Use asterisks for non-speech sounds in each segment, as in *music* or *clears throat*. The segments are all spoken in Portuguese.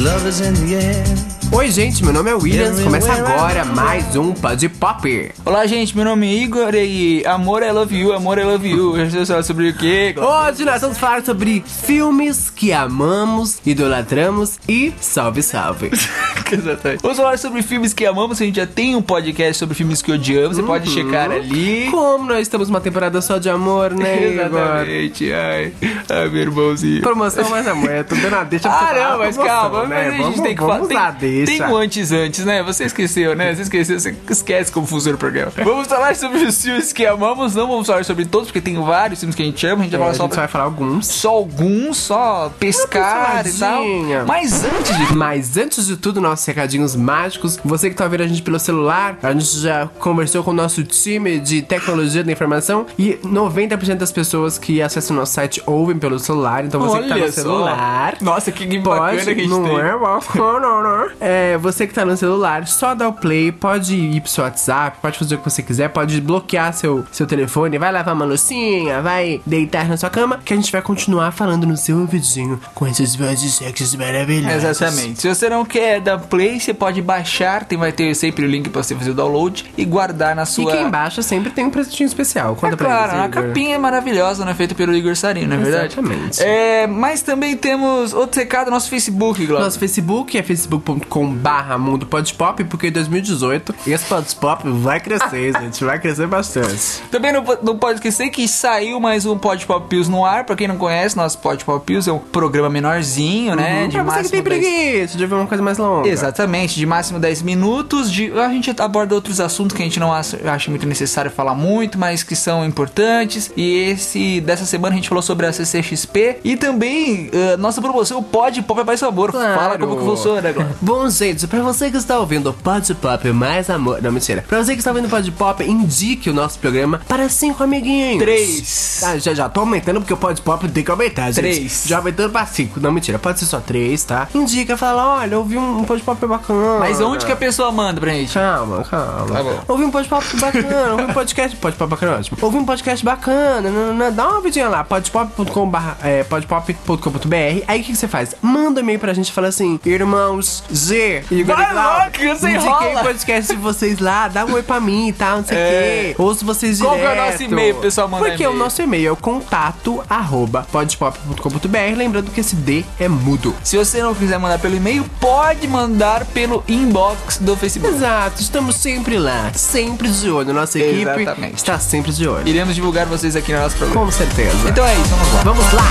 Love is in the air. Oi, gente, meu nome é Williams. Começa agora mais um Pod Pop. Olá, gente, meu nome é Igor e amor, I love you, amor, I love you. Hoje vamos falar sobre o quê? Hoje nós vamos falar sobre filmes que amamos, idolatramos e salve, salve. *laughs* Exatamente. Vamos falar sobre filmes que amamos. A gente já tem um podcast sobre filmes que odiamos. Você pode checar ali. Como nós estamos numa temporada só de amor, né, *laughs* Igor? Exatamente. Ai, ai, meu irmãozinho. Promoção mais amor. Eu tô dando a deixa Ah, não, mas calma, né? mas a gente vamos, tem que falar. Tem, tem um antes antes, né? Você esqueceu, né? Você esqueceu, você esquece como funciona o programa. Vamos falar sobre os filmes que amamos, não vamos falar sobre todos, porque tem vários filmes que a gente ama, a gente vai É, falar a só, gente vai falar alguns. só alguns, só pescar e tal. Mas antes de Mas antes de tudo, nossos recadinhos mágicos. Você que tá ouvindo a gente pelo celular, a gente já conversou com o nosso time de tecnologia da informação e 90% das pessoas que acessam o nosso site ouvem pelo celular. Então você que tá Olha no só. celular. Nossa, que bacana Pode, que a gente não tem. é bacana, *laughs* né? É, você que tá no celular, só dá o play, pode ir pro seu WhatsApp, pode fazer o que você quiser, pode bloquear seu, seu telefone, vai lavar uma loucinha, vai deitar na sua cama, que a gente vai continuar falando no seu ouvidinho com esses vozes sexys maravilhosos. Exatamente. Se você não quer dar play, você pode baixar, tem, vai ter sempre o link pra você fazer o download e guardar na E sua. quem baixa sempre tem um presentinho especial. Conta É pra claro, eles, a capinha é maravilhosa, né? Feita pelo Igor Sarino, não é verdade? Exatamente. É, mas também temos outro recado no nosso Facebook, Glauco. Nosso Facebook é facebook.com barra mundo podpop, porque em 2018 esse podpop vai crescer, *laughs* gente. Vai crescer bastante. Também não, não pode esquecer que saiu mais um Pod Pop Pills no ar. Pra quem não conhece, nosso Pod Pop Pills é um programa menorzinho, né? Uhum. pra você que tem 10 preguiça de ver uma coisa mais longa. Exatamente, de máximo 10 minutos. De, a gente aborda outros assuntos que a gente não acha, muito necessário falar muito, mas que são importantes. E esse dessa semana a gente falou sobre a CCXP e também uh, nossa promoção o Pod Pop é mais sabor. Claro. Fala como que funciona, Glauco. Bom, gente, pra você que está ouvindo o Pod Pop mais amor. Não, mentira. Pra você que está ouvindo o Pod Pop, indique o nosso programa para cinco amiguinhos. Três. Ah, já, já tô aumentando porque o Pod Pop tem que aumentar, gente. Três. Já aumentando pra cinco. Não, mentira. Pode ser só três, tá? Indica, fala: olha, eu ouvi um, um Pod Pop bacana. Mas onde que a pessoa manda pra gente? Calma, calma. Tá bom. Ouvi um podcast bacana, ouvi um podcast. Podcast bacana, ótimo. Ouvi um podcast bacana. nananã, dá uma vidinha lá, podpop.com.br. É, podpop.com.br. Aí o que, que você faz? Manda um e-mail pra gente e fala assim: Irmãos Z, Igor Vai e que você indiquei enrola." o podcast de vocês lá, dá um oi pra mim e tal, não sei o É. quê. Ouço vocês Qual direto. que é o nosso e-mail, pessoal, mandar Porque o nosso e-mail é o contato arroba podpop.com.br. Lembrando que esse D é mudo. Se você não quiser mandar pelo e-mail, pode mandar pelo inbox do Facebook. Exato, estamos sempre lá, sempre de olho. Nossa equipe Exatamente. está sempre de olho. Iremos divulgar vocês aqui no nosso programa. Com certeza. Então é isso, vamos lá. Vamos lá!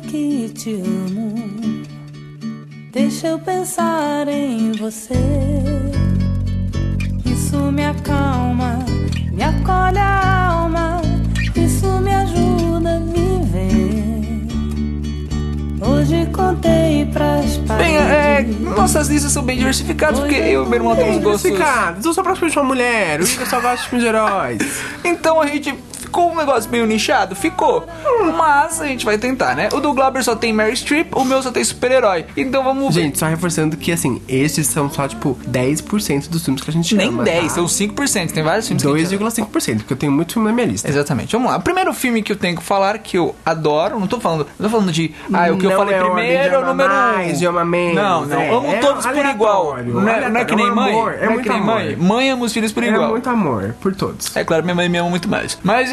Que te amo. Deixa eu pensar em você. Isso me acalma, me acolhe a alma. Isso me ajuda a viver. Hoje contei pras Bem, é, paredes. nossas listas são bem diversificadas, porque eu e meu irmão temos gostos. Diversificado, eu sou praticamente uma mulher, o Igor só gosta de filmes de heróis. Então a gente ficou um negócio meio nichado? Ficou. Mas a gente vai tentar, né? O do Glauber só tem Mary Streep, o meu só tem super-herói. Então vamos ver. Gente, só reforçando que, assim, esses são só, tipo, 10% dos filmes que a gente Nem ama, 10, tá? são 5%. Tem vários filmes que a gente ama. 2,5%, porque eu tenho muito filme na minha lista. Exatamente, vamos lá. O primeiro filme que eu tenho que falar que eu adoro, não tô falando, não tô falando de, ah, o que eu Não falei é primeiro é o número mais, um. ama menos, Não, não, é, amo é todos por igual. Não é, não é que nem aleatório, é mãe, é não é muito que nem mãe. amor. Mãe ama os filhos por É igual. muito amor por todos. É claro, minha mãe me ama muito mais. Mas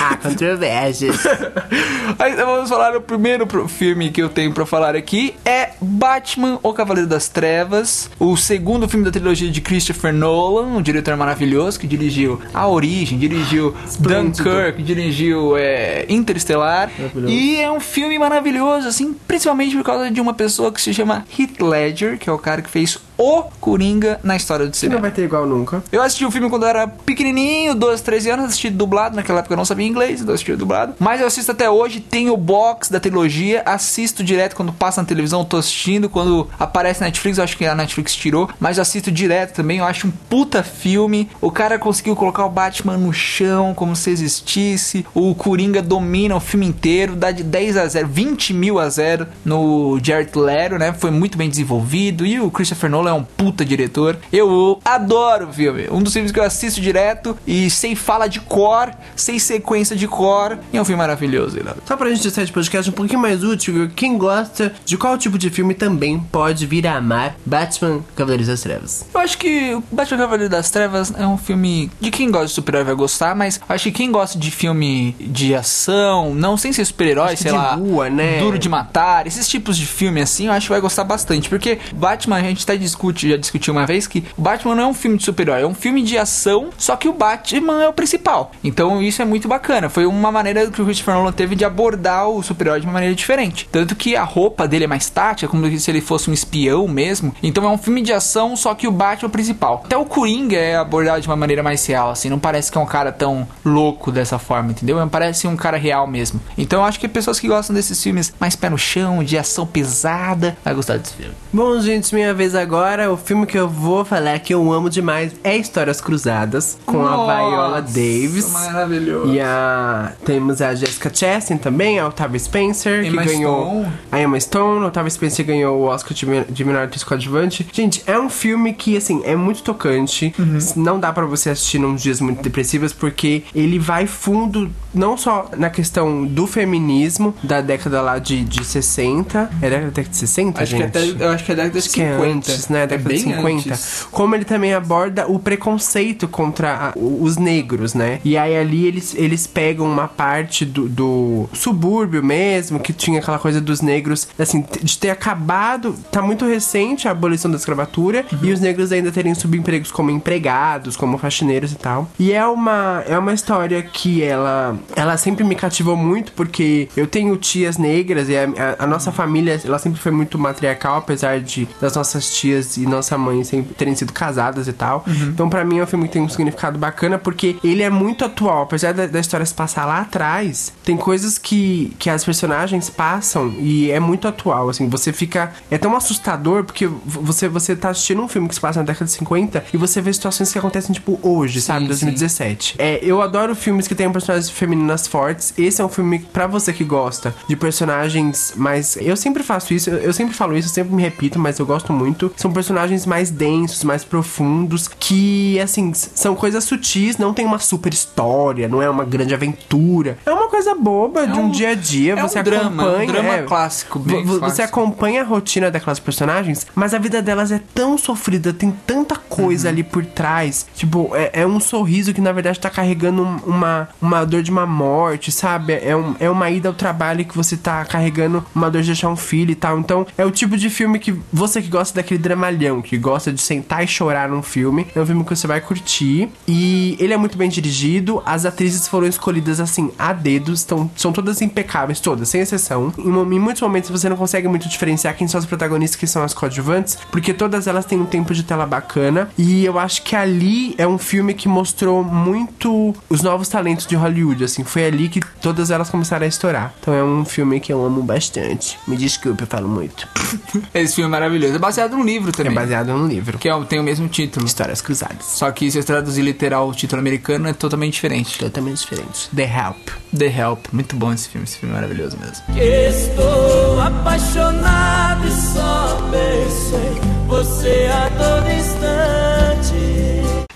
Ah, controvérsias. *laughs* Vamos falar o primeiro filme que eu tenho pra falar aqui é Batman, O Cavaleiro das Trevas, o segundo filme da trilogia de Christopher Nolan, um diretor maravilhoso que dirigiu A Origem, dirigiu Esplêndido. Dunkirk, dirigiu é, Interestelar e é um filme maravilhoso, assim, principalmente por causa de uma pessoa que se chama Heath Ledger, que é o cara que fez o Coringa na história do Que cinema. não vai ter igual nunca. Eu assisti o filme quando eu era pequenininho, 12, 13 anos, assisti dublado, naquela época eu não sabia inglês, então assisti dublado. Mas eu assisto até hoje, tenho o box da trilogia, assisto direto quando passa na televisão, eu tô assistindo, quando aparece na Netflix, eu acho que a Netflix tirou, mas eu assisto direto também, eu acho um puta filme. O cara conseguiu colocar o Batman no chão, como se existisse. O Coringa domina o filme inteiro, dá de 10 a 0, 20 mil a 0 no Jared Leto, né? Foi muito bem desenvolvido. E o Christopher Nolan é um puta diretor. Eu adoro o filme. Um dos filmes que eu assisto direto e sem fala de cor, sem sequência de cor. E é um filme maravilhoso, Leonardo. Só pra gente sair de podcast um pouquinho mais útil, quem gosta de qual tipo de filme também pode vir a amar Batman Cavaleiros das Trevas. Eu acho que Batman Cavaleiro das Trevas é um filme de quem gosta de super-herói vai gostar, mas acho que quem gosta de filme de ação, não sem ser super-herói, sei de lá, rua, né? duro de matar, esses tipos de filme assim, eu acho que vai gostar bastante, porque Batman a gente até discute, já discutiu uma vez que Batman não é um filme de super-herói, é um filme de ação, só que o Batman é o principal. Então isso é muito bacana. Foi uma maneira que o Christopher Nolan teve de abordar o super-herói de uma maneira diferente. Tanto que a roupa dele é mais tática, como se ele fosse um espião mesmo. Então é um filme de ação, só que o Batman é o principal. Até o Coringa é abordado de uma maneira mais real, assim. Não parece que é um cara tão louco dessa forma, entendeu? Parece um cara real mesmo. Então eu acho que pessoas que gostam desses filmes mais pé no chão, de ação pesada, vai gostar desse filme. Bom, gente, minha vez agora. O filme que eu vou falar que eu amo demais é Histórias Cruzadas, com a Viola Davis. Maravilhoso. E a temos a Jessica Chastain também, a Octavia Spencer, Emma que ganhou Stone. a Emma Stone, a Octavia Spencer ganhou o Oscar de, me- de melhor atriz coadjuvante. Gente, é um filme que assim é muito tocante. Uhum. Não dá pra você assistir num dias muito depressivos porque ele vai fundo não só na questão do feminismo da década lá de, de 60, é da década de 60, Acho que gente. até, eu acho que é década de Acho que 50. é antes, né? Década de bem 50. antes. Como ele também aborda o preconceito contra a- os negros, né? E aí ali eles, eles pegam uma parte do, do subúrbio mesmo, que tinha aquela coisa dos negros, assim, de ter acabado. Tá muito recente a abolição da escravatura e os negros ainda terem subempregos como empregados, como faxineiros e tal. E é uma, é uma história que ela, ela sempre me cativou muito, porque eu tenho tias negras e a, a- a nossa família, ela sempre foi muito matriarcal, apesar de das nossas tias e nossa mãe sempre terem sido casadas e tal. Então, pra mim, é um filme que tem um significado bacana, porque ele é muito atual. Apesar da, da história se passar lá atrás, tem coisas que, que as personagens passam e é muito atual, assim. Você fica... É tão assustador, porque você, você tá assistindo um filme que se passa na década de 50 e você vê situações que acontecem, tipo, hoje, sabe? sim. 2017. É, eu adoro filmes que tenham personagens femininas fortes. Esse é um filme pra você que gosta de personagens mais. Eu sempre faço isso, eu, eu sempre falo isso, eu sempre me repito, mas eu gosto muito. São personagens mais densos, mais profundos, que, assim, são coisas sutis, não tem uma super história, não é uma grande aventura. É uma coisa boba de um, um- dia a dia. é você um drama, acompanha. um drama é, clássico, bem vo- Você clássico. acompanha a rotina daquelas personagens, mas a vida delas é tão sofrida, tem tanta coisa ali por trás. Tipo, é, é um sorriso que na verdade tá carregando um- uma, uma dor de uma morte, sabe? É, um, é uma ida ao trabalho que você tá carregando uma dor de deixar um filho e tal. Então, é o tipo de filme que você que gosta daquele dramalhão, que gosta de sentar e chorar num filme, é um filme que você vai curtir. E ele é muito bem dirigido, as atrizes foram escolhidas assim, a dedos, estão, são todas impecáveis, todas, sem exceção. Em, em muitos momentos você não consegue muito diferenciar quem são as protagonistas, quem são as coadjuvantes, porque todas elas têm um tempo de tela bacana. E eu acho que ali é um filme que mostrou muito os novos talentos de Hollywood, assim, foi ali que todas elas começaram a estourar. Então é um filme que eu amo bastante. Me desculpe, eu falo muito. *laughs* Esse filme é maravilhoso. É baseado num livro É também. baseado num livro. Que é, tem o mesmo título. Histórias Cruzadas. Só que se eu traduzir literal o título americano é totalmente diferente. Totalmente diferente. The Help. The Help. Muito bom esse filme. Esse filme é maravilhoso mesmo. Estou apaixonado e só pensei você a todo instante.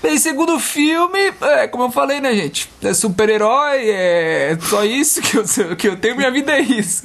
Bem, segundo filme, é, como eu falei, né, gente? É super-herói, é só isso que eu, que eu tenho. Minha vida é isso.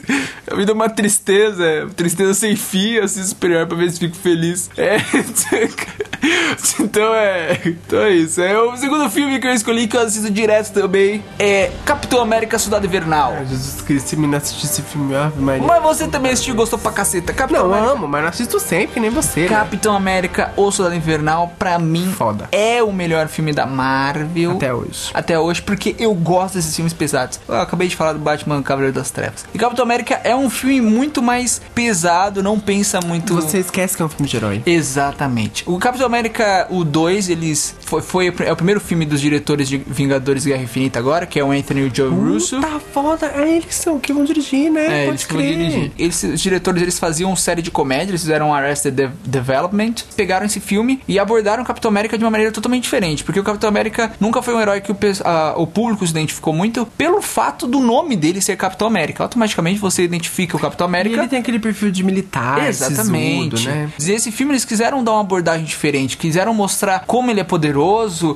A vida é uma tristeza, é tristeza sem fim. Eu assisto super-herói pra ver se fico feliz. É. *laughs* então é. Então é isso. É o segundo filme que eu escolhi, que eu assisto direto também, é Capitão América Cidade Invernal. Ai, Jesus Cristo, se me não assistir esse filme, Ave Maria. Mas você também assistiu e gostou pra caceta. Capitão Não, América. amo, mas não assisto sempre, nem você. né? Capitão América ou Soldado Invernal, pra mim, Foda. é o melhor filme da Marvel. Até hoje. Até hoje, porque eu gosto desses filmes pesados. Eu acabei de falar do Batman Cavaleiro das Trevas. E Capitão América é um filme muito mais pesado, não pensa muito. Você esquece que é um filme de herói. Exatamente. O Capitão América, o 2, eles. Foi, foi é o primeiro filme dos diretores de Vingadores Guerra Infinita agora, que é o Anthony e o Joe Russo. Tá foda. É eles são que vão dirigir, né? É, eles que vão crer. dirigir. Eles, os diretores eles faziam série de comédia, eles fizeram Arrested De- Development, pegaram esse filme e abordaram o Capitão América de uma maneira totalmente diferente, porque o Capitão América nunca foi um herói que o, a- o público se identificou muito pelo fato do nome dele ser Capitão América. Automaticamente você identifica o Capitão E América. ele tem aquele perfil de militar, Exatamente. sisudo, né? E esse filme eles quiseram dar uma abordagem diferente, quiseram mostrar como ele é poderoso,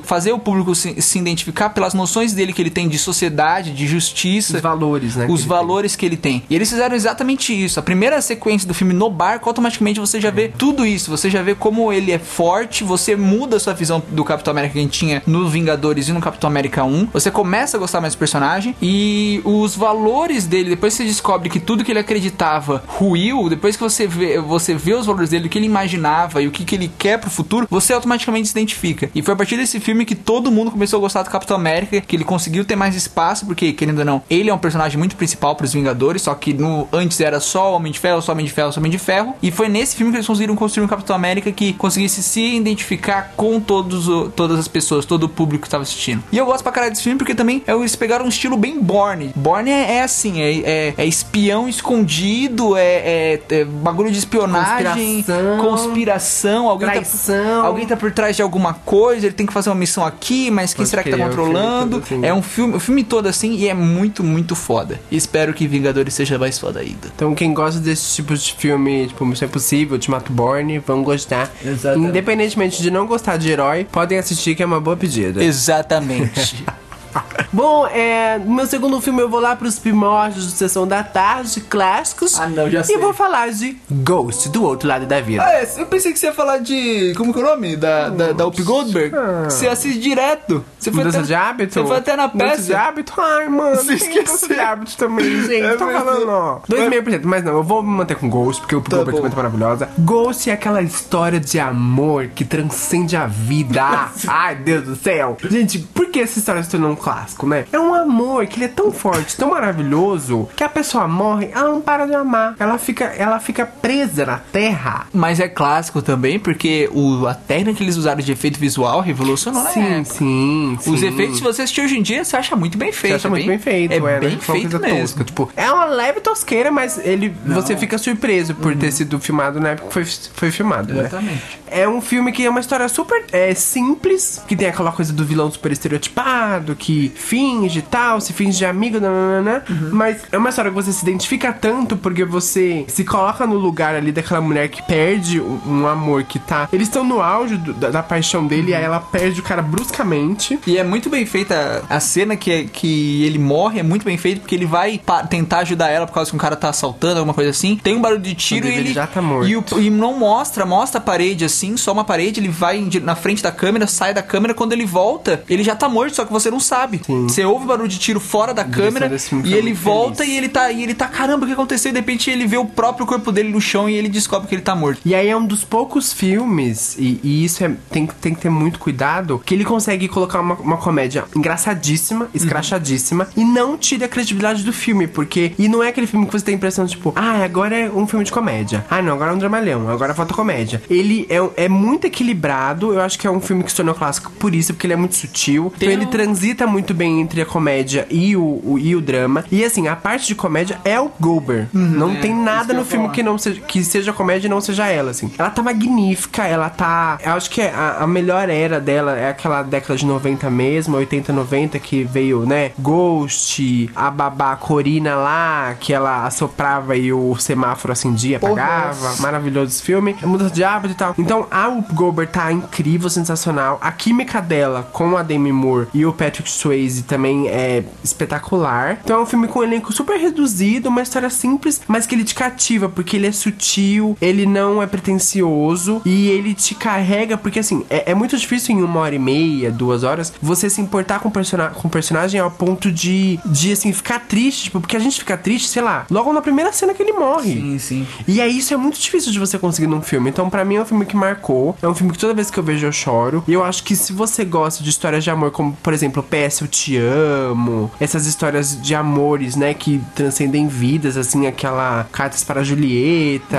fazer o público se, se identificar pelas noções dele que ele tem de sociedade, de justiça Os valores, né? que os ele valores que ele tem. E eles fizeram exatamente isso. A primeira sequência do filme no barco, automaticamente você já vê tudo isso. Você já vê como ele é forte, você muda a sua visão do Capitão América que a gente tinha no Vingadores e no Capitão América 1. Você começa a gostar mais do personagem e os valores dele, depois que você descobre que tudo que ele acreditava ruiu, depois que você vê, você vê os valores dele, o que ele imaginava e o que, que ele quer pro futuro, você automaticamente se identifica. E foi a partir desse filme que todo mundo começou a gostar do Capitão América, que ele conseguiu ter mais espaço, porque, querendo ou não, ele é um personagem muito principal pros Vingadores, só que no antes era só Homem de Ferro, só Homem de Ferro, só Homem de Ferro. E foi nesse filme que eles conseguiram construir um Capitão América que conseguisse se identificar com todos o- todas as pessoas, todo o público que estava assistindo. E eu gosto pra caralho desse filme porque também é, eles pegaram um estilo bem Bourne. Bourne é, é assim, é, é- é espião escondido, é, é- é bagulho de espionagem, Conspiração. conspiração, alguém Traição. tá, alguém tá por trás de alguma coisa, ele tem que fazer uma missão aqui, mas quem Pode será que tá crer, é um controlando? assim. É um filme, o filme todo assim e é muito, muito foda. E espero que Vingadores seja mais foda ainda. Então, quem gosta desse tipo de filme, tipo Missão Impossível, Ultimato Born, vão gostar. Exatamente. Independentemente de não gostar de herói, podem assistir, que é uma boa pedida. Exatamente. *laughs* *laughs* Bom, é, no meu segundo filme eu vou lá pros primórdios de Sessão da Tarde, clássicos. Ah, não, já E sei. vou falar de Ghost, do outro lado da vida. Ah, é, eu pensei que você ia falar de. Como que é o nome? Da, da, da Up Goldberg. Você assiste direto. Você foi Mudança até, de hábito? Você foi até na Mudança peça. de hábito? Ai, mano, Você esqueceu. mudança de hábito também, *laughs* gente. É Tô falando, ó. 2,5%. Mas não, eu vou me manter com Ghost, porque o Tá Goldberg bom. também tá maravilhosa. Ghost é aquela história de amor que transcende a vida. *laughs* Ai, Deus do céu. Gente, por que essa história se tornou um clássico, né? É um amor que ele é tão forte, tão maravilhoso, que a pessoa morre, ela não para de amar. Ela fica, ela fica presa na terra. Mas é clássico também, porque o, a técnica que eles usaram de efeito visual revolucionou na Sim, época. sim, sim. Os efeitos, se você assistir hoje em dia, você acha muito bem feito. Você acha é muito bem feito, É é, né? bem uma feito mesmo. tosca, Tipo, é uma leve tosqueira, mas ele você fica surpreso por ter sido filmado na época que foi, foi filmado, né? Exatamente. É um filme que é uma história super é, simples, que tem aquela coisa do vilão super estereotipado, que finge e tal, se finge de amigo, nananana, mas é uma história que você se identifica tanto porque você se coloca no lugar ali daquela mulher que perde um, amor que tá. Eles estão no auge do- da, da paixão dele e aí ela perde o cara bruscamente. E é muito bem feita a cena que, que ele morre, é muito bem feito, porque ele vai tentar ajudar ela por causa que um cara tá assaltando, alguma coisa assim. Tem um barulho de tiro e ele ele. já tá morto. E, o- e não mostra, mostra a parede assim, só uma parede, ele vai na frente da câmera, sai da câmera, quando ele volta, ele já tá morto, só que você não sabe. Você ouve o barulho de tiro fora da câmera e ele volta feliz. e ele tá. E ele tá, caramba, o que aconteceu? E de repente ele vê o próprio corpo dele no chão e ele descobre que ele tá morto. E aí é um dos poucos filmes, e, e isso é, tem, tem que ter muito cuidado, que ele consegue colocar uma, uma comédia engraçadíssima, escrachadíssima, e não tira a credibilidade do filme, porque. E não é aquele filme que você tem a impressão, tipo, ah, agora é um filme de comédia. Ah, não, agora é um dramalhão, agora falta comédia. Ele é, é muito equilibrado, eu acho que é um filme que se tornou clássico por isso, porque ele é muito sutil. Tem então ele um- transita muito bem entre a comédia e o, o- e o drama. E assim, a parte de comédia é o Gober. não tem nada no filme falar. que não seja, que seja comédia e não seja ela, assim. Ela tá magnífica, ela tá. Eu acho que a, a melhor era dela é aquela década de 90 mesmo, 80, 90, que veio, né? Ghost, a babá Corina lá, que ela assoprava e o semáforo acendia, apagava. Maravilhoso esse filme. É mudança de hábito e tal. Então a Goldberg tá incrível, sensacional. A química dela com a Demi Moore e o Patrick Swayze também é espetacular. Então é um filme com um elenco super reduzido, uma história simples, mas que ele te cativa, porque ele é sutil, ele não é pretencioso e ele te carrega, porque assim, é, é muito difícil em uma hora e meia, duas horas, você se importar com o, persona com personagem ao ponto de, de assim, ficar triste, tipo, porque a gente fica triste, sei lá, logo na primeira cena que ele morre. Sim, sim. E aí isso é muito difícil de você conseguir num filme. Então, pra mim, é um filme que marcou. É um filme que toda vez que eu vejo eu choro. E eu acho que se você gosta de histórias de amor, como, por exemplo, PS Eu Te Amo, essas histórias de amores, né, que transcendem vidas, assim, aquela Cartas para Julieta.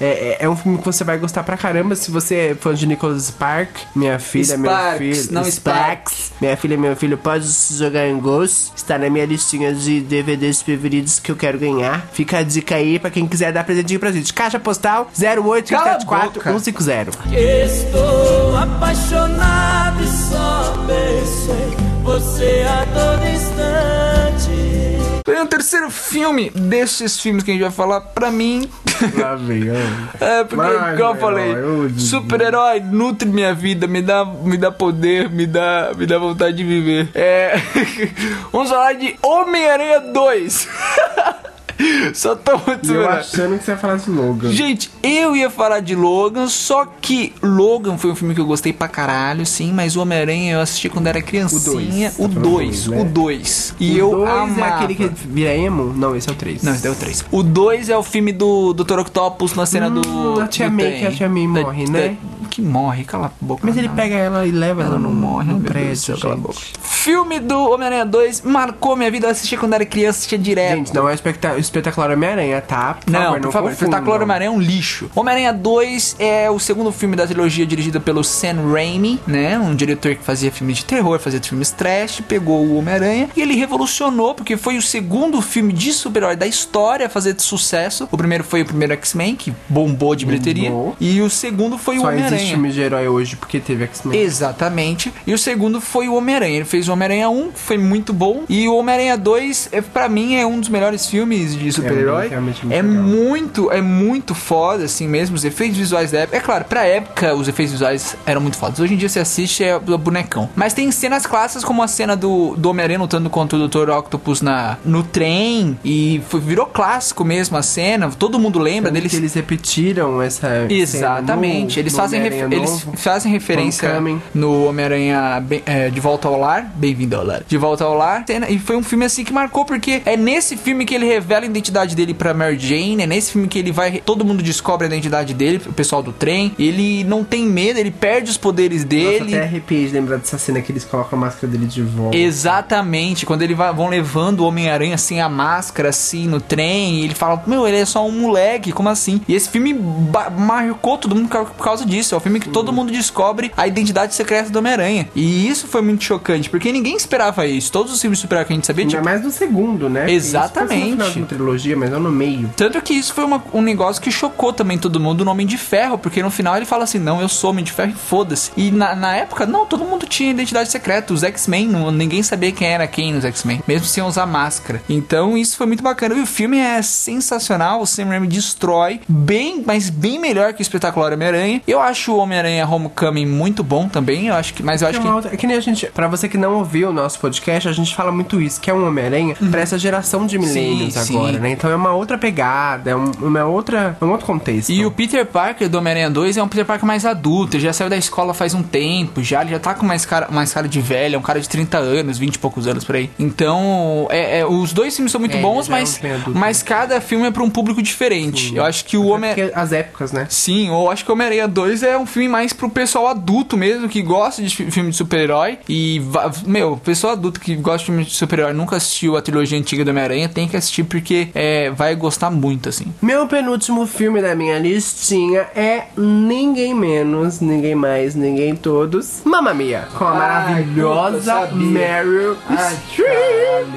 É, é, é um filme que você vai gostar pra caramba se você é fã de Nicholas Spark, minha filha, meu Sparks, filho. não Sparks. Minha filha e meu filho pode jogar em Ghost. Está na minha listinha de DVDs preferidos que eu quero ganhar. Fica a dica aí pra quem quiser dar presentinho pra gente. Caixa postal Cala a 0874150. boca. Estou apaixonado e só penso em você a todo instante. Tem um terceiro filme desses filmes que a gente vai falar, pra mim. Lá vem. *laughs* É, porque, Vai, igual eu falei, super-herói nutre minha vida, me dá, me dá poder, me dá, me dá vontade de viver. É. *laughs* Vamos falar de Homem-Aranha 2. *laughs* Só tô muito eu achando que você ia falar de Logan. Gente, eu ia falar de Logan, só que Logan foi um filme que eu gostei pra caralho, sim, mas o Homem-Aranha eu assisti quando era criancinha. O O dois, tá 2, falando o dois, 2. né? E o eu dois amava. é aquele que vira emo? Não, esse é o 3. Não, esse é o 3. O 2 é o filme do Dr. Octopus na cena do. Hum, a Tia do May, trem. que a Tia May Da- morre, da- né? Que morre, cala a boca. Mas ele não. pega ela e leva ela, Ela não morre, do céu, cala a boca. Filme do Homem-Aranha 2 marcou minha vida. Eu assisti quando era criança, assistia direto. Gente, não é o espetacular Homem-Aranha, tá? Por Não, favor, por favor. Espetacular Homem-Aranha é um lixo. Homem-Aranha 2 é o segundo filme da trilogia dirigido pelo Sam Raimi, né? Um diretor que fazia filmes de terror, fazia filmes trash, pegou o Homem-Aranha e ele revolucionou, porque foi o segundo filme de super-herói da história a fazer de sucesso. O primeiro foi o primeiro X-Men, que bombou de bilheteria. Bombou. E o segundo foi o Só existe Homem-Aranha. filme de herói hoje porque teve X-Men. Exatamente. E o segundo foi o Homem-Aranha. Ele fez o Homem-Aranha 1, que foi muito bom. E o Homem-Aranha 2, é, pra mim, é um dos melhores filmes de super-herói. realmente muito É legal. muito, é muito foda, assim mesmo. Os efeitos visuais da época. É claro, pra época, os efeitos visuais eram muito fodas. Hoje em dia você assiste é bonecão. Mas tem cenas clássicas, como a cena do, do Homem-Aranha lutando contra o Dr. Octopus na, no trem. E foi- virou clássico mesmo a cena. Todo mundo lembra deles. que eles repetiram essa Exatamente, no- eles, no fazem Homem-Aranha eles fazem referência Homecoming. no Homem-Aranha é, De Volta ao Lar, Bem-vindo ao Lar, De Volta ao Lar, Cena- e foi um filme assim que marcou, porque é nesse filme que ele revela identidade dele pra Mary Jane, é nesse filme que ele vai, todo mundo descobre a identidade dele, o pessoal do trem, ele não tem medo, ele perde os poderes Nossa, dele. até arrepiei de lembrar dessa cena que eles colocam a máscara dele de volta. Exatamente, quando eles vão levando o Homem-Aranha assim, a máscara assim no trem, e ele fala, meu, ele é só um moleque, como assim? E esse filme marcou todo mundo por causa disso. É o filme que todo mundo descobre a identidade secreta do Homem-Aranha. E isso foi muito chocante, porque ninguém esperava isso. Todos os filmes super que a gente sabia, Ainda tipo, mais no segundo, né? Exatamente. Trilogia, mas não no meio. Tanto que isso foi uma- um negócio que chocou também todo mundo no Homem de Ferro, porque no final ele fala assim: não, eu sou Homem de Ferro e foda-se. E na, na época, não, todo mundo tinha identidade secreta. Os X-Men, ninguém sabia quem era quem nos X-Men, mesmo sem usar máscara. Então isso foi muito bacana. E o filme é sensacional. O Sam Raimi destrói bem, mas bem melhor que o espetacular Homem-Aranha. Eu acho o Homem-Aranha Homecoming muito bom também. Eu acho que, mas eu acho é, que. outra- é que nem a gente, pra você que não ouviu o nosso podcast, a gente fala muito isso, que é um Homem-Aranha pra essa geração de millennials Sim, agora, sim. né? Então é uma outra pegada, é um, uma outra, um outro contexto. E o Peter Parker do Homem-Aranha 2 é um Peter Parker mais adulto, ele já saiu da escola faz um tempo, já, ele já tá com mais cara, mais cara de velho, é um cara de 30 anos, 20 e poucos anos por aí. Então, é, é, os dois filmes são muito É, bons, já é um mas, adulto, mas cada filme é pra um público diferente. Eu acho que o Homem... As épocas, né? Sim, eu acho que o Homem-Aranha 2 é um filme mais pro pessoal adulto mesmo, que gosta de fi- filme de super-herói. E, meu, pessoal adulto que gosta de filme de super-herói nunca assistiu a trilogia antiga do Homem-Aranha, tem que assistir porque é, vai gostar muito, assim. Meu penúltimo filme da minha listinha é ninguém menos, ninguém mais, ninguém todos. Mamma Mia, com a maravilhosa sabia. Meryl Streep.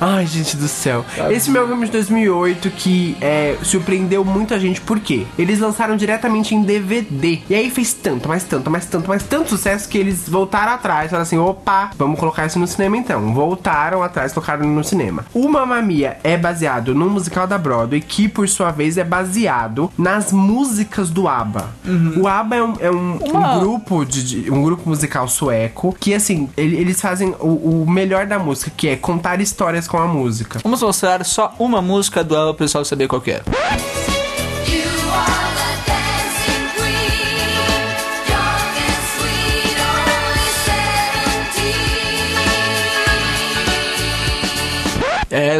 Ai, gente do céu. Esse meu filme de 2008 que é, surpreendeu muita gente, por quê? Eles lançaram diretamente em DVD. E aí fez tanto, mais tanto, mais tanto, mais tanto sucesso que eles voltaram atrás. Falaram assim: opa, vamos colocar isso no cinema então. Voltaram atrás, colocaram no cinema. O Mamma Mia é baseado num musical da Broadway, que por sua vez é baseado nas músicas do ABBA. O ABBA é um, é um- um grupo de, de- um grupo musical sueco que assim ele- eles fazem o, o melhor da música que é contar histórias com a música Vamos mostrar só uma música do Ela pro pessoal saber qual que é.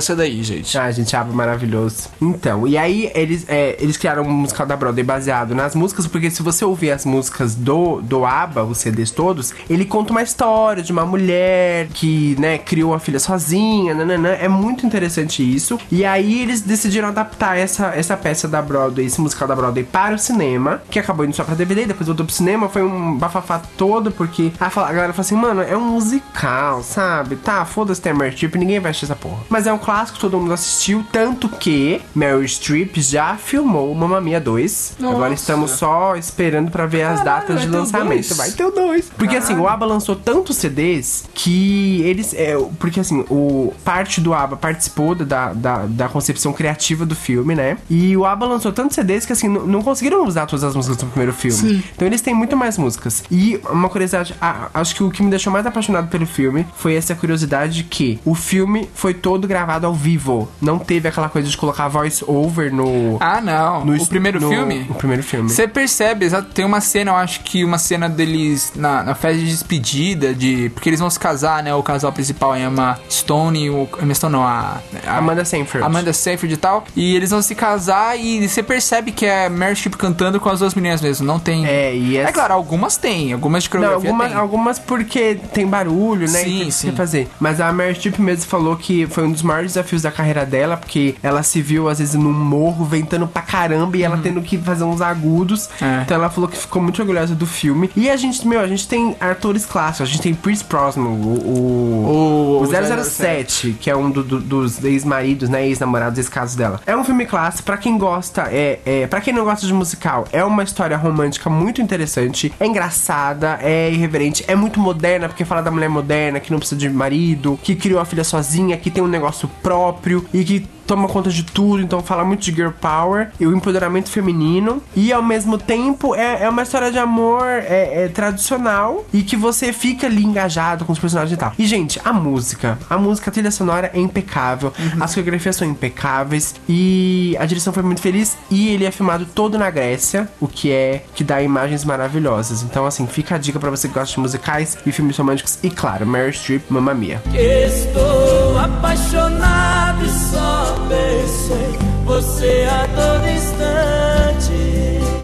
Essa daí, gente. Ah, gente, Aba maravilhoso. Então, e aí eles, é, eles criaram um musical da Broadway baseado nas músicas, porque se você ouvir as músicas do, do ABBA, os CDs todos, ele conta uma história de uma mulher que, né, criou a filha sozinha, nananã. É muito interessante isso. E aí eles decidiram adaptar essa, essa peça da Broadway, esse musical da Broadway para o cinema, que acabou indo só pra DVD, depois voltou pro cinema, foi um bafafá todo, porque a, a galera falou assim, mano, é um musical, sabe? Tá, foda-se tem a Meryl Streep, ninguém vai assistir essa porra. Mas é um clássico, todo mundo assistiu, tanto que Meryl Streep já filmou Mamma Mia 2. Agora estamos só esperando pra ver as datas de lançamento. Vai ter o 2. Porque assim, o ABBA lançou tantos CDs que eles. É, porque assim, o parte do ABBA participou da, da, da concepção criativa do filme, né? E o ABBA lançou tantos CDs que assim, não, conseguiram usar todas as músicas do primeiro filme. Então eles têm muito mais músicas. E uma curiosidade, ah, acho que o que me deixou mais apaixonado pelo filme foi essa curiosidade que o filme foi todo gravado ao vivo. Não teve aquela coisa de colocar voice over no. Ah, não. no o primeiro no- filme? O primeiro filme. Você percebe, exato, tem uma cena, eu acho que uma cena deles na, na festa de despedida, de. Porque eles vão se casar, né? O casal principal é a Emma Stone e o. Emma Stone não, a. a Amanda Seyfried. Amanda Seyfried e tal. E eles vão se casar e você percebe que é Meryl Streep cantando com as duas meninas mesmo. Não tem. É, e É essa- claro, algumas tem, algumas de Não, algumas, tem. algumas porque tem barulho, né? Sim, e tem que sim. fazer. Mas a Meryl Streep mesmo falou que foi um dos maiores desafios da carreira dela, porque ela se viu, às vezes, num morro, ventando pra caramba, e ela tendo que fazer uns agudos. Uhum. É. Então ela falou que ficou muito orgulhosa do filme. E a gente, meu, a gente tem atores clássicos. A gente tem Pierce Brosnan, o, o, O- o 007, que é um do- do- dos ex-maridos, né? Ex-namorados, ex-casos dela. É um filme clássico, pra quem gosta, é, é. Pra quem não gosta de musical, é uma história romântica muito interessante. É engraçada, é irreverente, é muito moderna, porque fala da mulher moderna que não precisa de marido, que criou a filha sozinha, que tem um negócio próprio e que toma conta de tudo, então fala muito de girl power e o empoderamento feminino. E ao mesmo tempo é, é uma história de amor é, é tradicional e que você fica ali engajado com os personagens e tal. E, gente, a música. A música, a trilha sonora é impecável, as coreografias são impecáveis e a direção foi muito feliz. E ele é filmado todo na Grécia, o que é que dá imagens maravilhosas. Então, assim, fica a dica pra você que gosta de musicais e filmes românticos. E claro, Meryl Streep, Mamma Mia. Estou apaixonado e só penso em você a todo instante.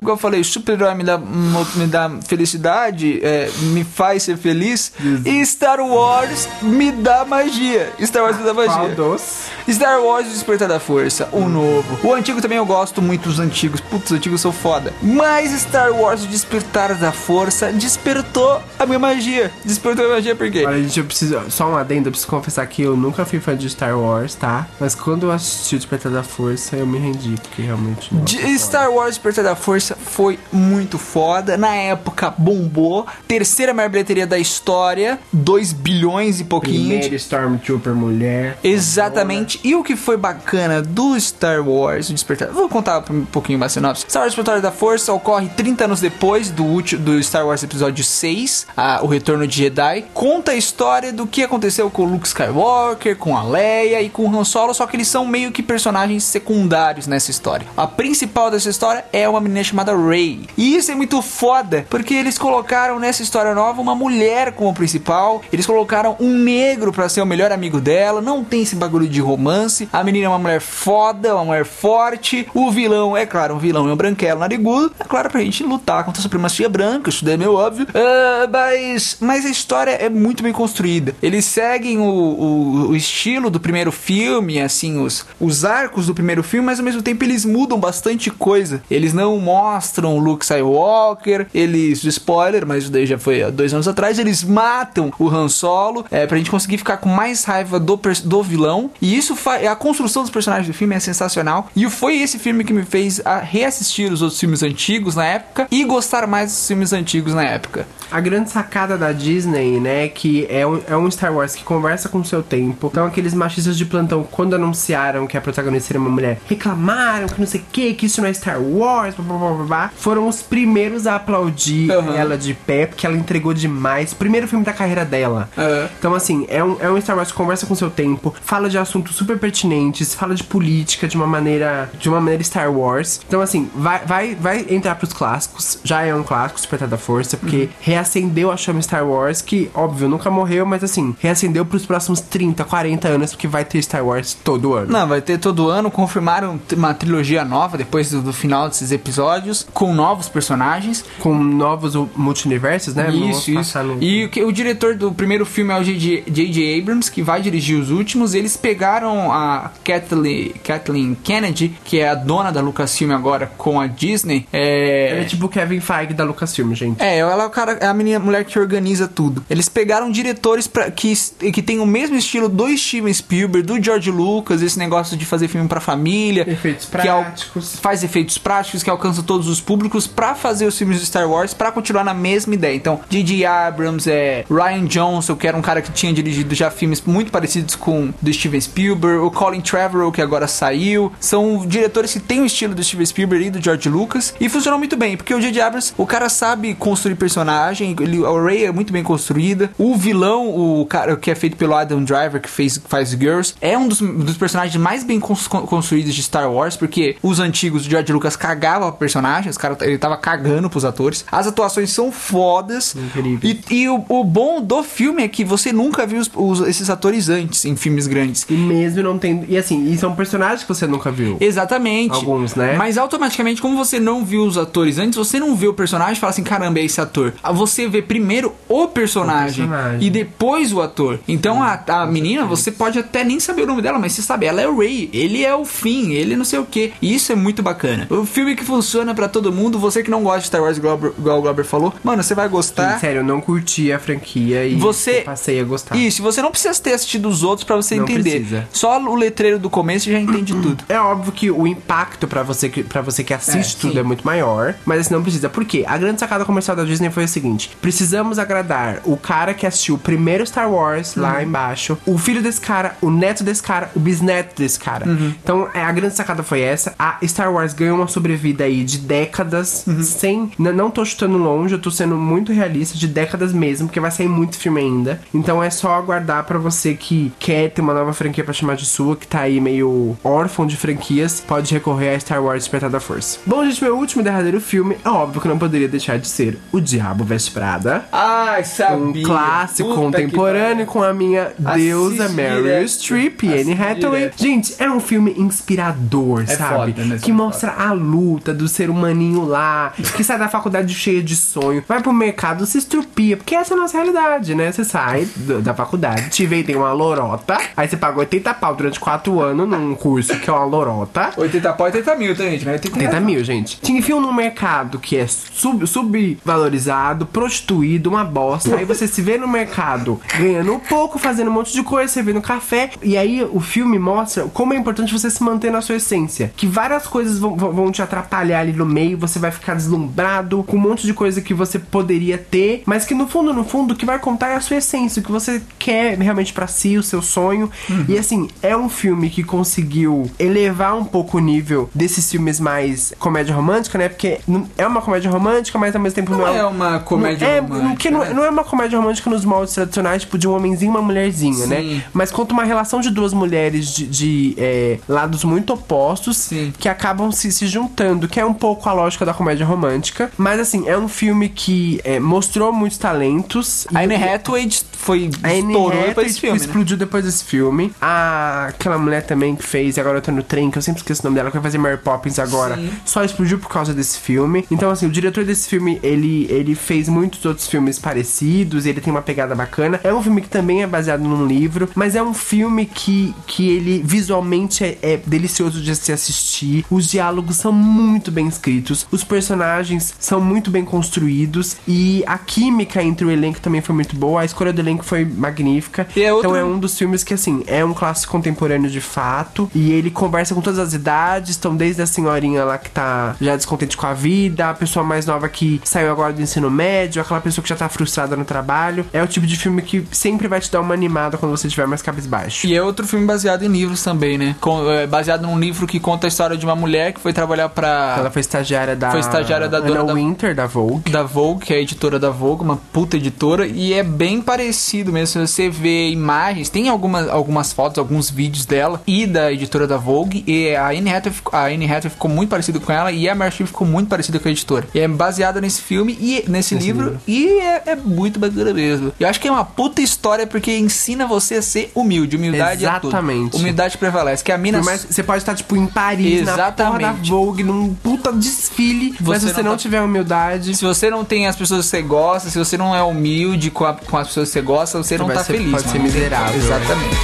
Igual eu falei, super-herói me dá, me dá felicidade, é, me faz ser feliz. E Star Wars me dá magia. Star Wars me dá magia. dos? Star Wars Despertar da Força, o novo. O antigo também eu gosto muito dos antigos. Putz, os antigos são foda. Mas Star Wars Despertar da Força despertou a minha magia. Despertou a minha magia por quê? Olha, gente, eu preciso. Só um adendo, eu preciso confessar que eu nunca fui fã de Star Wars, tá? Mas quando eu assisti o Despertar da Força, eu me rendi, porque realmente não. De- Star Wars Despertar da Força foi muito foda. Na época bombou. Terceira maior bilheteria da história. 2 bilhões e pouquinho. Primeira Stormtrooper mulher. Exatamente. E o que foi bacana do Star Wars o Despertar? Vou contar um pouquinho mais sinopse. Star Wars Despertar da Força ocorre 30 anos depois do último do Star Wars episódio 6, a- o Retorno de Jedi. Conta a história do que aconteceu com o Luke Skywalker, com a Leia e com o Han Solo, só que eles são meio que personagens secundários nessa história. A principal dessa história é uma menina chamada Rey. E isso é muito foda, porque eles colocaram nessa história nova uma mulher como principal, eles colocaram um negro pra ser o melhor amigo dela, não tem esse bagulho de romance. A menina é uma mulher foda, uma mulher forte. O vilão, é claro, um vilão é um branquelo narigudo. É claro pra gente lutar contra a supremacia branca, isso daí é meio óbvio. Ah, mas, mas a história é muito bem construída. Eles seguem o, o, o estilo do primeiro filme, assim, os, os arcos do primeiro filme, mas ao mesmo tempo eles mudam bastante coisa. Eles não mostram o Luke Skywalker, eles, spoiler, mas isso daí já foi há dois anos atrás, eles matam o Han Solo, é, pra gente conseguir ficar com mais raiva do, do vilão. E isso a construção dos personagens do filme é sensacional. E foi esse filme que me fez reassistir os outros filmes antigos na época e gostar mais dos filmes antigos na época. A grande sacada da Disney, né, que é um, é um Star Wars que conversa com o seu tempo. Então, aqueles machistas de plantão, quando anunciaram que a protagonista seria uma mulher, reclamaram que não sei o que, que isso não é Star Wars, blá, blá, blá, blá, foram os primeiros a aplaudir Aham. ela de pé, porque ela entregou demais. Primeiro filme da carreira dela. É. Então, assim, é um, é um Star Wars que conversa com seu tempo, fala de assuntos super pertinentes, fala de política de uma maneira. De uma maneira Star Wars. Então, assim, vai, vai, vai entrar pros clássicos. Já é um clássico, Despertar da Força, porque Uhum. reacendeu a chama Star Wars, que, óbvio, nunca morreu, mas assim, reacendeu pros próximos 30, 40 anos, porque vai ter Star Wars todo ano. Não, vai ter todo ano. Confirmaram uma trilogia nova depois do, do final desses episódios, com novos personagens. Com novos multiversos, né? Isso, isso. no- E o, o diretor do primeiro filme é o J.J. Abrams, que vai dirigir os últimos. Eles pegaram a Kathleen, Kathleen Kennedy, que é a dona da Lucasfilm agora com a Disney. É, Ele é tipo o Kevin Feige da Lucasfilm, gente. É, ela é o cara, é a menina, mulher que organiza tudo. Eles pegaram diretores pra, que, que tem o mesmo estilo do Steven Spielberg, do George Lucas, esse negócio de fazer filme pra família. Efeitos que al- práticos. faz efeitos práticos que alcançam todos os públicos pra fazer os filmes de Star Wars pra continuar na mesma ideia. Então, J.J. Abrams, é, Ryan Johnson, que era um cara que tinha dirigido já filmes muito parecidos com do Steven Spielberg, o Colin Trevorrow, que agora saiu. São diretores que têm o estilo do Steven Spielberg e do George Lucas e funcionou muito bem, porque o J.J. Abrams, o cara sabe construir personagem, ele, a Rey é muito bem construída. O vilão, o cara que é feito pelo Adam Driver, que fez, faz Girls, é um dos, dos personagens mais bem cons- construídos de Star Wars, porque os antigos o George Lucas cagava pro personagem, os cara, ele tava cagando pros atores. As atuações são fodas. Incríveis. E, e o, o bom do filme é que você nunca viu os- os- esses atores antes em filmes grandes. E mesmo não tem. E assim, e são personagens que você nunca viu. Exatamente. Alguns, né? Mas automaticamente, como você não viu os atores antes, você não vê o personagem e fala assim: caramba, é esse ator. Ah, Você vê primeiro o personagem, O personagem. e depois o ator. Então a, a menina, você pode até nem saber o nome dela, mas você sabe, ela é o Ray, ele é o Finn, ele não sei o que. E isso é muito bacana. O filme que funciona pra todo mundo, você que não gosta de Star Wars, igual, igual o Glauber falou, mano, você vai gostar. Sério, eu não curti a franquia e Você- passei a gostar. Isso, você não precisa ter assistido os outros pra você Não entender. precisa. Só o letreiro do começo já entende *clears throat* tudo. É óbvio que o impacto pra você que para você que assiste É, tudo sim. é muito maior, mas assim não precisa. Por quê? A grande sacada comercial da Disney foi o seguinte: precisamos agradar o cara que assistiu o primeiro Star Wars lá Uhum. embaixo, o filho desse cara, o neto desse cara, o bisneto desse cara. Uhum. Então, é, a grande sacada foi essa. A Star Wars ganhou uma sobrevida aí de décadas Uhum. sem, não tô chutando longe, eu tô sendo muito realista de décadas mesmo, porque vai sair muito filme ainda. Então é só aguardar pra você que quer ter uma nova franquia pra chamar de sua, que tá aí meio órfão de franquias, pode recorrer a Star Wars Despertar da Força. Bom, gente, meu último e derradeiro filme, é óbvio que não poderia deixar de ser O Diabo Veste Prada. Ai, sabia. Um clássico Puta contemporâneo com a minha deusa Assiste Meryl direto. Streep e Anne Hathaway. direto. Gente, é um filme inspirador, É sabe? foda mesmo, que mostra a luta do ser humaninho lá, que sai da faculdade cheia de sonho, vai pro mercado, se estrupia, porque essa é a nossa realidade, né? Você sai do- da faculdade, te e tem uma lorota, aí você paga 80 pau durante 4 anos num curso que é uma lorota. 80 pau, 80 mil, tá, gente? É 80 80 mil, gente. Te enfiam num mercado que é sub- subvalorizado, prostituído, uma bosta. Aí você se vê no mercado ganhando um pouco, fazendo um monte de coisa, você vê no café. E aí o filme mostra como é importante você se manter na sua essência. Que várias coisas vão- vão te atrapalhar ali no meio, você vai ficar deslumbrado com um monte de coisa que você poderia ter, mas que no fundo, no fundo, o que vai contar é a sua essência, o que você quer realmente pra si, o seu sonho. E assim, é um filme que conseguiu elevar um pouco o nível desses filmes mais comédia romântica, né? Porque é uma comédia romântica, mas ao mesmo tempo não, Não é uma comédia não é, romântica, Porque não, né? não é uma comédia romântica nos moldes tradicionais, tipo de um homenzinho e uma mulherzinha, né? Sim. Mas conta uma relação de duas mulheres de, de, é, lados muito opostos Sim. que acabam se, se juntando, que é um pouco a lógica da comédia romântica. Mas assim, é um filme que é, mostrou muitos talentos. A Anne Hathaway foi A estourou Hathaway, depois desse tipo, filme, né? explodiu depois desse filme. A, aquela mulher também que fez Agora Eu Tô no Trem, que eu sempre esqueço o nome dela, que vai fazer Mary Poppins agora, Sim. só explodiu por causa desse filme. Então, assim, o diretor desse filme, ele, ele fez muitos outros filmes parecidos, ele tem uma pegada bacana. É um filme que também é baseado num livro, mas é um filme que, que ele visualmente é, é delicioso de se assistir. Os diálogos são muito bem escritos, os personagens são muito bem construídos e a química entre o elenco também foi muito boa. A escolha do elenco foi magnífica. É outro- Então é um dos filmes que, assim, é um clássico contemporâneo de fato. E ele conversa com todas as idades. Então, desde a senhorinha lá que tá já descontente com a vida, a pessoa mais nova que saiu agora do ensino médio, aquela pessoa que já tá frustrada no trabalho. É o tipo de filme que sempre vai te dar uma animada quando você estiver mais cabisbaixo. E é outro filme baseado em livros também, né? Com- é, baseado num livro que conta a história de uma mulher que foi trabalhar pra. Ela foi estagiária da. Foi estagiária da dona da- Winter, da Vogue. da Vogue, que é a editora da Vogue, uma puta editora, e é bem parecido mesmo. Se você vê imagens, tem algumas, algumas fotos, alguns vídeos dela e da editora da Vogue, e a Anne Hathaway, ficou- a Anne Hathaway ficou muito parecida com ela, e a Meryl Streep ficou muito parecida com a editora. E é baseada nesse filme e nesse, livro, e é, é muito bacana mesmo. Eu acho que é uma puta história porque ensina você a ser humilde. Humildade é Exatamente. tudo. Humildade prevalece. Que a mina mais- você pode estar, tipo, em Paris, na porra da Exatamente. Vogue, num puta desfile, mas Você se você não não tá- tiver humildade, Se você não tem as pessoas que você gosta, se você não é humilde com, a- com as pessoas que você gosta, você, não vai tá ser- feliz. pode mano. ser miserável. Exatamente.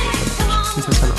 sensacional.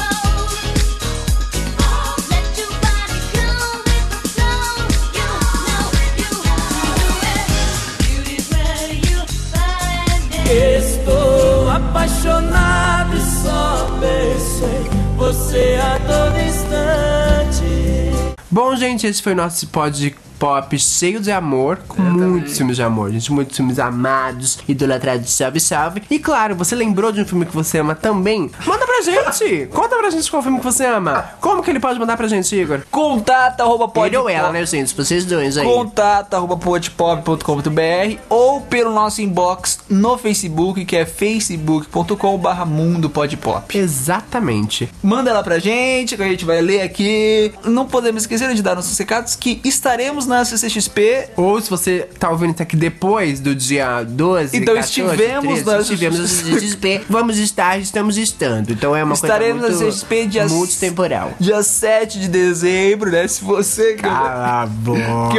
Bom, gente, esse foi o nosso pod pop cheio de amor, com muitos filmes de amor, gente, muitos filmes amados, idolatrados, salve, salve. E claro, você lembrou de um filme que você ama também? Manda pra gente! *laughs* Conta pra gente qual filme que você ama. Como que ele pode mandar pra gente, Igor? Contato arroba Ele ou ela, né, gente? Vocês dois aí. Contato arroba podpop.com.br ou pelo nosso inbox no Facebook, que é facebook.com barra mundo podpop. Exatamente. Manda lá pra gente, que a gente vai ler aqui. Não podemos esquecer de dar nossos recados que estaremos na CCXP Ou se você tá ouvindo isso aqui depois do dia 12, Então 14, estivemos 13, na estivemos na CCXP, vamos estar, estamos estando. Então é uma Estaremos na coisa muito CCXP dia multitemporal. Dia 7 de dezembro, né? Se você que, Cala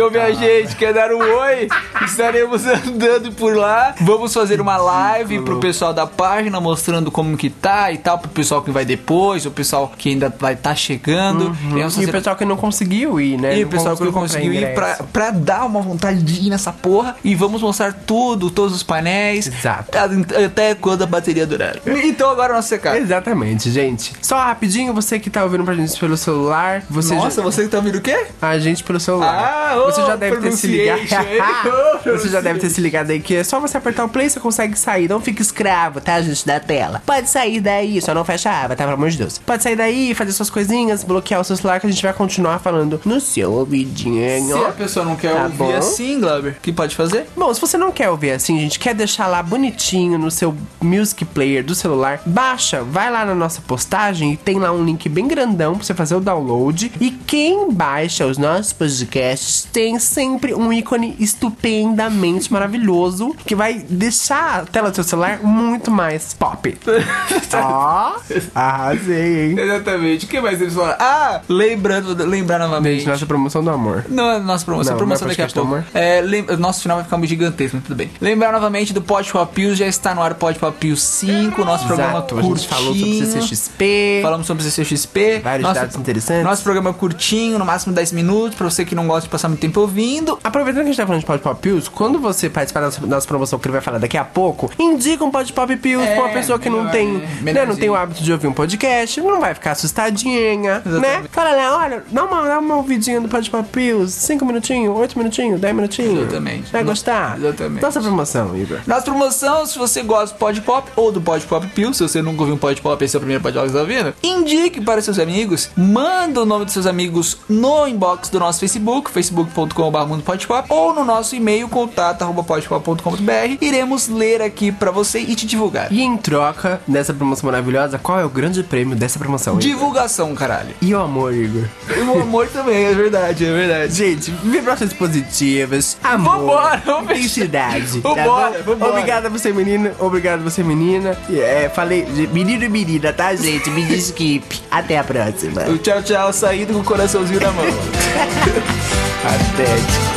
ouve a gente quer dar um oi, estaremos andando por lá. Vamos fazer uma live pro pessoal da página mostrando como que tá e tal, pro pessoal que vai depois, o pessoal que ainda vai estar chegando. Vamos E o pessoal que não conseguiu ir, né? E o pessoal que não conseguiu ir pra, ingresso. pra dar uma vontade de ir nessa porra. E vamos mostrar tudo, todos os painéis. Exato. Até quando a bateria durar. Então agora o nosso recado. Exatamente, gente. Só rapidinho, você que tá ouvindo pra gente pelo celular, você Nossa, já... você que tá ouvindo o quê? A gente pelo celular. Ah, ô, você já deve ter se ligado. *laughs* você já deve ter se ligado aí que é só você apertar o play você consegue sair. Não fica escravo, tá, gente, da tela. Pode sair daí, só não fecha a aba, tá? Pelo amor de Deus. Pode sair daí, fazer suas coisinhas, bloquear o seu celular que a gente vai continuar falando no seu ouvidinho. Se a pessoa não quer Tá ouvir bom. assim, Glauber, o que pode fazer? Bom, se você não quer ouvir assim, gente, quer deixar lá bonitinho no seu music player do celular, baixa, vai lá na nossa postagem e tem lá um link bem grandão pra você fazer o download. E quem baixa os nossos podcasts tem sempre um ícone estupendamente maravilhoso que vai deixar a tela do seu celular muito mais pop. *laughs* Ó, arrasei, hein? Exatamente. O que mais eles falaram? Ah, lembrando, lembrar novamente. Gente, nossa promoção do amor. Não é nossa promoção, Não, promoção não é daqui a pouco. É, lem- nosso final vai ficar muito gigantesco, mas tudo bem. Lembrar novamente do Pod Pop Pills, já está no ar o Pod Pop Pills 5, nosso programa Exato, a curtinho. gente falou sobre CCXP. Falamos sobre CCXP. Vários dados interessantes. Nosso programa curtinho, no máximo 10 minutos, pra você que não gosta de passar muito tempo ouvindo. Aproveitando que a gente tá falando de Pod Pop Pills, quando você participar da nossa, promoção que ele vai falar daqui a pouco, indica um Pod Pop Pills É, pra uma pessoa que não melhor, tem, é, né, não tem o hábito de ouvir um podcast, não vai ficar assustadinha, né? Exatamente. Fala lá, olha, dá uma, dá uma ouvidinha do Pod Pop Pills, 5 minutinhos, 8 minutinhos, 10 minutinhos. Exatamente. Vai gostar? Exatamente. Nossa promoção, Igor. Nossa promoção, se você gosta do Pod Pop ou do Pod Pop Pills, se você nunca ouviu um Pod Pop, esse é o primeiro Pod Pop que você tá ouvindo, indique para seus amigos, manda o nome dos seus amigos no inbox do nosso Facebook, facebook.com.br ou no nosso e-mail, contato.podpop.com.br. Iremos ler aqui pra você e te divulgar. E em troca dessa promoção maravilhosa, qual é o grande prêmio dessa promoção? Igor? Divulgação, caralho. E o amor, Igor? E o amor também, é verdade, é verdade. Gente, vibrações positivas, amor, Vambora, vamos fechar. intensidade. *laughs* tá Vambora, bom? vambora. Obrigado a você, menino. Obrigado a você, menina. É, falei menino e menina, tá, gente? Me desculpe. Até a próxima. O tchau, tchau, saindo com o coraçãozinho na mão. *laughs* Até.